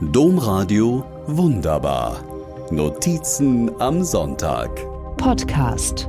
Domradio Wunderbar. Notizen am Sonntag. Podcast.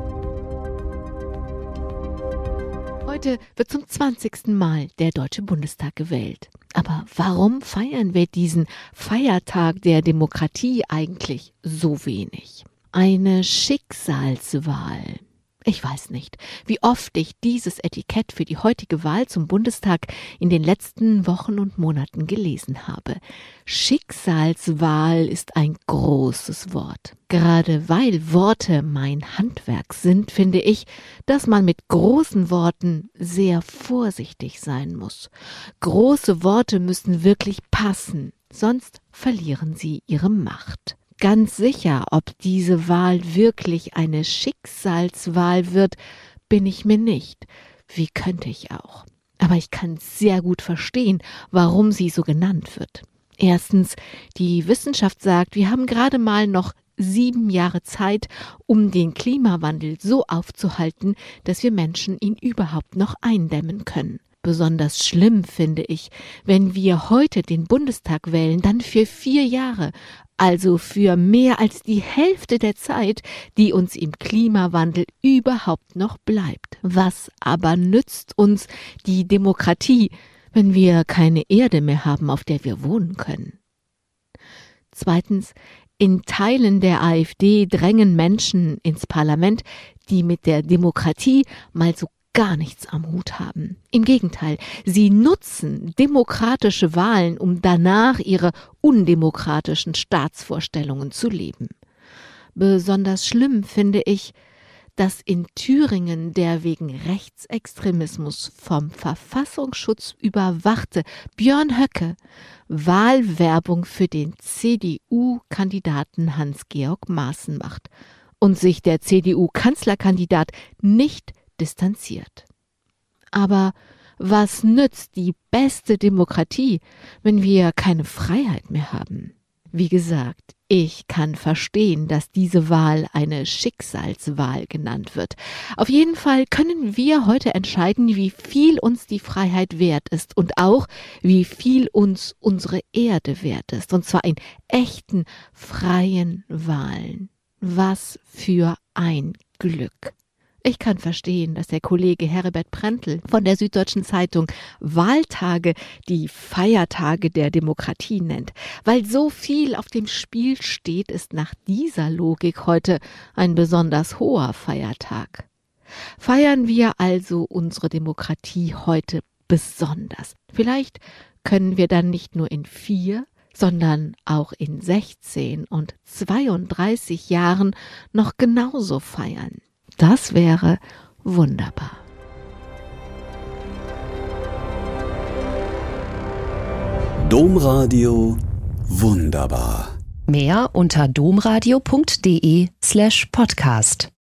Heute wird zum 20. Mal der Deutsche Bundestag gewählt. Aber warum feiern wir diesen Feiertag der Demokratie eigentlich so wenig? Eine Schicksalswahl. Ich weiß nicht, wie oft ich dieses Etikett für die heutige Wahl zum Bundestag in den letzten Wochen und Monaten gelesen habe. Schicksalswahl ist ein großes Wort. Gerade weil Worte mein Handwerk sind, finde ich, dass man mit großen Worten sehr vorsichtig sein muss. Große Worte müssen wirklich passen, sonst verlieren sie ihre Macht ganz sicher, ob diese Wahl wirklich eine Schicksalswahl wird, bin ich mir nicht. Wie könnte ich auch? Aber ich kann sehr gut verstehen, warum sie so genannt wird. Erstens, die Wissenschaft sagt, wir haben gerade mal noch sieben Jahre Zeit, um den Klimawandel so aufzuhalten, dass wir Menschen ihn überhaupt noch eindämmen können. Besonders schlimm finde ich, wenn wir heute den Bundestag wählen, dann für vier Jahre, also für mehr als die Hälfte der Zeit, die uns im Klimawandel überhaupt noch bleibt. Was aber nützt uns die Demokratie, wenn wir keine Erde mehr haben, auf der wir wohnen können? Zweitens, in Teilen der AfD drängen Menschen ins Parlament, die mit der Demokratie mal so gar nichts am Hut haben. Im Gegenteil, sie nutzen demokratische Wahlen, um danach ihre undemokratischen Staatsvorstellungen zu leben. Besonders schlimm finde ich, dass in Thüringen der wegen Rechtsextremismus vom Verfassungsschutz überwachte Björn Höcke Wahlwerbung für den CDU-Kandidaten Hans-Georg Maaßen macht und sich der CDU-Kanzlerkandidat nicht distanziert. Aber was nützt die beste Demokratie, wenn wir keine Freiheit mehr haben? Wie gesagt, ich kann verstehen, dass diese Wahl eine Schicksalswahl genannt wird. Auf jeden Fall können wir heute entscheiden, wie viel uns die Freiheit wert ist und auch, wie viel uns unsere Erde wert ist. Und zwar in echten, freien Wahlen. Was für ein Glück. Ich kann verstehen, dass der Kollege Herbert Prentl von der Süddeutschen Zeitung Wahltage die Feiertage der Demokratie nennt. Weil so viel auf dem Spiel steht, ist nach dieser Logik heute ein besonders hoher Feiertag. Feiern wir also unsere Demokratie heute besonders. Vielleicht können wir dann nicht nur in vier, sondern auch in 16 und 32 Jahren noch genauso feiern. Das wäre wunderbar. Domradio wunderbar. Mehr unter domradio.de slash podcast.